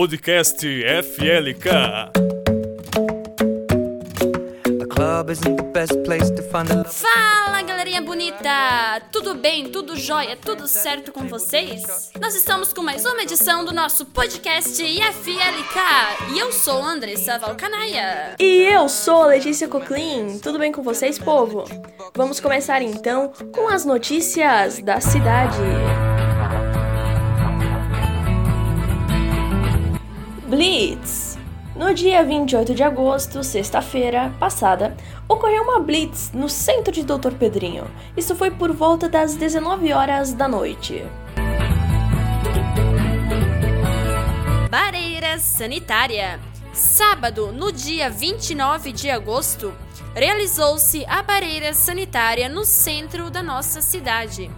podcast FLK. Fala galerinha bonita! Tudo bem? Tudo jóia? Tudo certo com vocês? Nós estamos com mais uma edição do nosso podcast IFLK e eu sou Andressa Valcanaia. E eu sou Letícia Coclin. Tudo bem com vocês, povo? Vamos começar então com as notícias da cidade. Blitz. No dia 28 de agosto, sexta-feira passada, ocorreu uma blitz no centro de Doutor Pedrinho. Isso foi por volta das 19 horas da noite. Bareira Sanitária. Sábado, no dia 29 de agosto, realizou-se a bareira sanitária no centro da nossa cidade.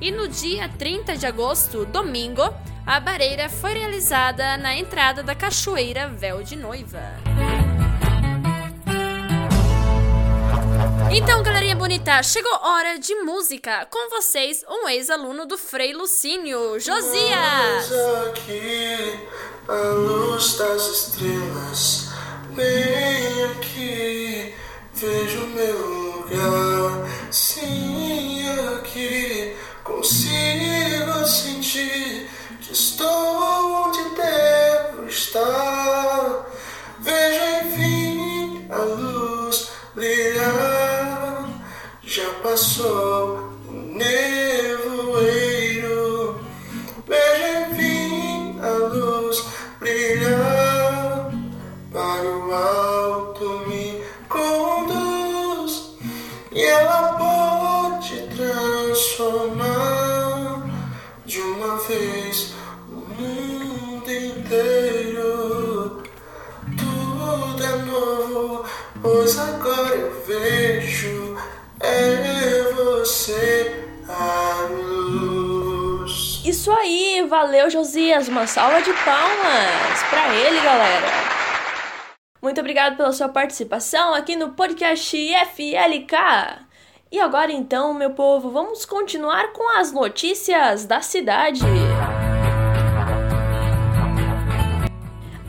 E no dia 30 de agosto, domingo, a bareira foi realizada na entrada da Cachoeira Véu de Noiva. Então, galerinha bonita, chegou hora de música. Com vocês, um ex-aluno do Frei Lucínio, Josias. aqui, a luz das estrelas, bem aqui, vejo meu lugar. Sim, aqui, consigo sentir estou onde devo estar. Vejo enfim a luz brilhar. Já passou pois agora eu vejo é você a luz. Isso aí, valeu Josias, uma salva de palmas pra ele, galera. Muito obrigado pela sua participação aqui no podcast FLK. E agora então, meu povo, vamos continuar com as notícias da cidade.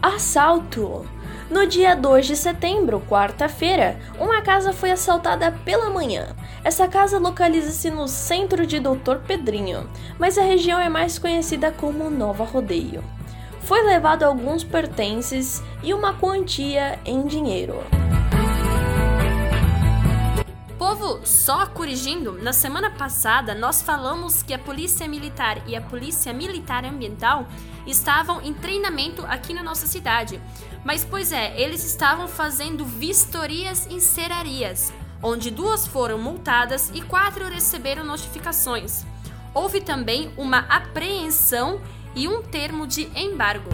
Assalto. No dia 2 de setembro, quarta-feira, uma casa foi assaltada pela manhã. Essa casa localiza-se no centro de Doutor Pedrinho, mas a região é mais conhecida como Nova Rodeio. Foi levado alguns pertences e uma quantia em dinheiro. Povo, só corrigindo, na semana passada nós falamos que a Polícia Militar e a Polícia Militar Ambiental estavam em treinamento aqui na nossa cidade. Mas, pois é, eles estavam fazendo vistorias em serrarias, onde duas foram multadas e quatro receberam notificações. Houve também uma apreensão e um termo de embargo.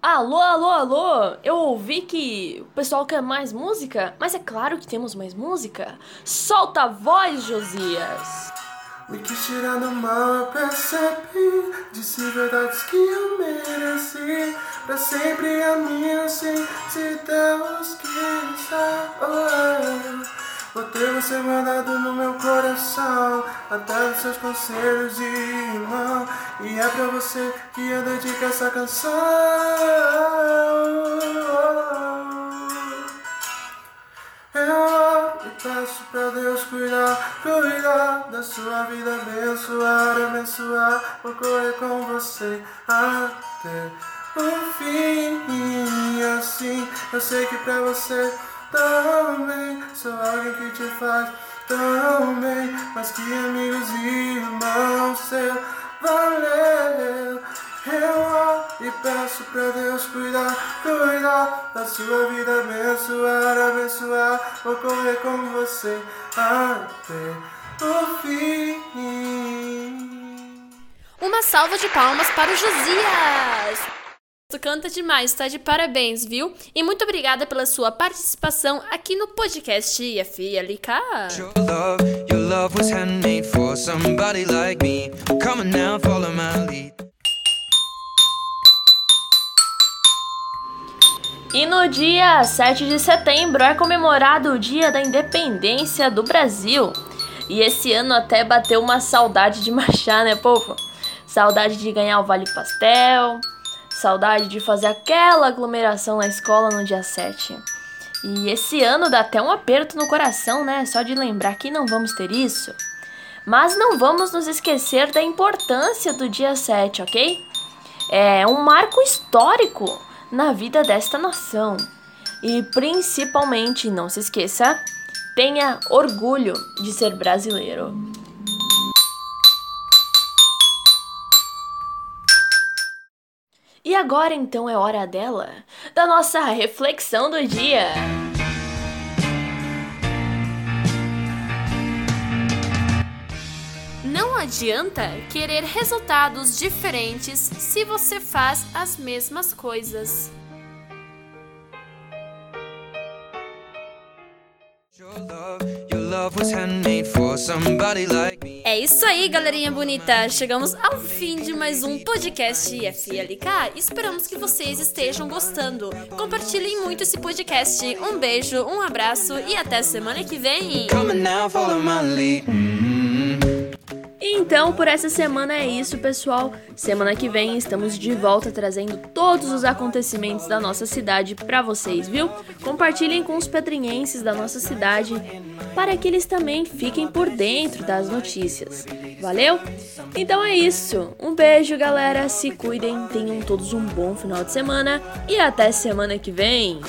Alô, alô, alô! Eu ouvi que o pessoal quer mais música, mas é claro que temos mais música. Solta a voz, Josias! Me quis tirar do mal, eu percebi. Disse verdades que eu mereci. Pra sempre a minha, sim, se Deus quiser. Oh, Botei você guardado no meu coração. Até os seus conselhos de irmão. E é pra você que eu dedico essa canção. Eu peço pra Deus cuidar, cuidar da sua vida, abençoar, abençoar. Vou correr com você até o fim. E assim, eu sei que pra você também sou alguém que te faz tão bem. Mas que amigos e irmãos seu valeu. Eu oro e peço pra Deus cuidar, cuidar da sua vida, abençoar, abençoar. Vou correr com você até o fim. Uma salva de palmas para o Josias! Tu canta demais, tá de parabéns, viu? E muito obrigada pela sua participação aqui no podcast. Your love, your E no dia 7 de setembro é comemorado o Dia da Independência do Brasil. E esse ano até bateu uma saudade de marchar, né, povo? Saudade de ganhar o Vale Pastel, saudade de fazer aquela aglomeração na escola no dia 7. E esse ano dá até um aperto no coração, né? Só de lembrar que não vamos ter isso. Mas não vamos nos esquecer da importância do dia 7, ok? É um marco histórico na vida desta nação. E principalmente, não se esqueça, tenha orgulho de ser brasileiro. E agora então é hora dela, da nossa reflexão do dia. Não adianta querer resultados diferentes se você faz as mesmas coisas. É isso aí, galerinha bonita. Chegamos ao fim de mais um podcast FLK. Esperamos que vocês estejam gostando. Compartilhem muito esse podcast. Um beijo, um abraço e até semana que vem. Então, por essa semana é isso, pessoal. Semana que vem estamos de volta trazendo todos os acontecimentos da nossa cidade para vocês, viu? Compartilhem com os pedrinhenses da nossa cidade para que eles também fiquem por dentro das notícias. Valeu? Então é isso. Um beijo, galera. Se cuidem, tenham todos um bom final de semana e até semana que vem.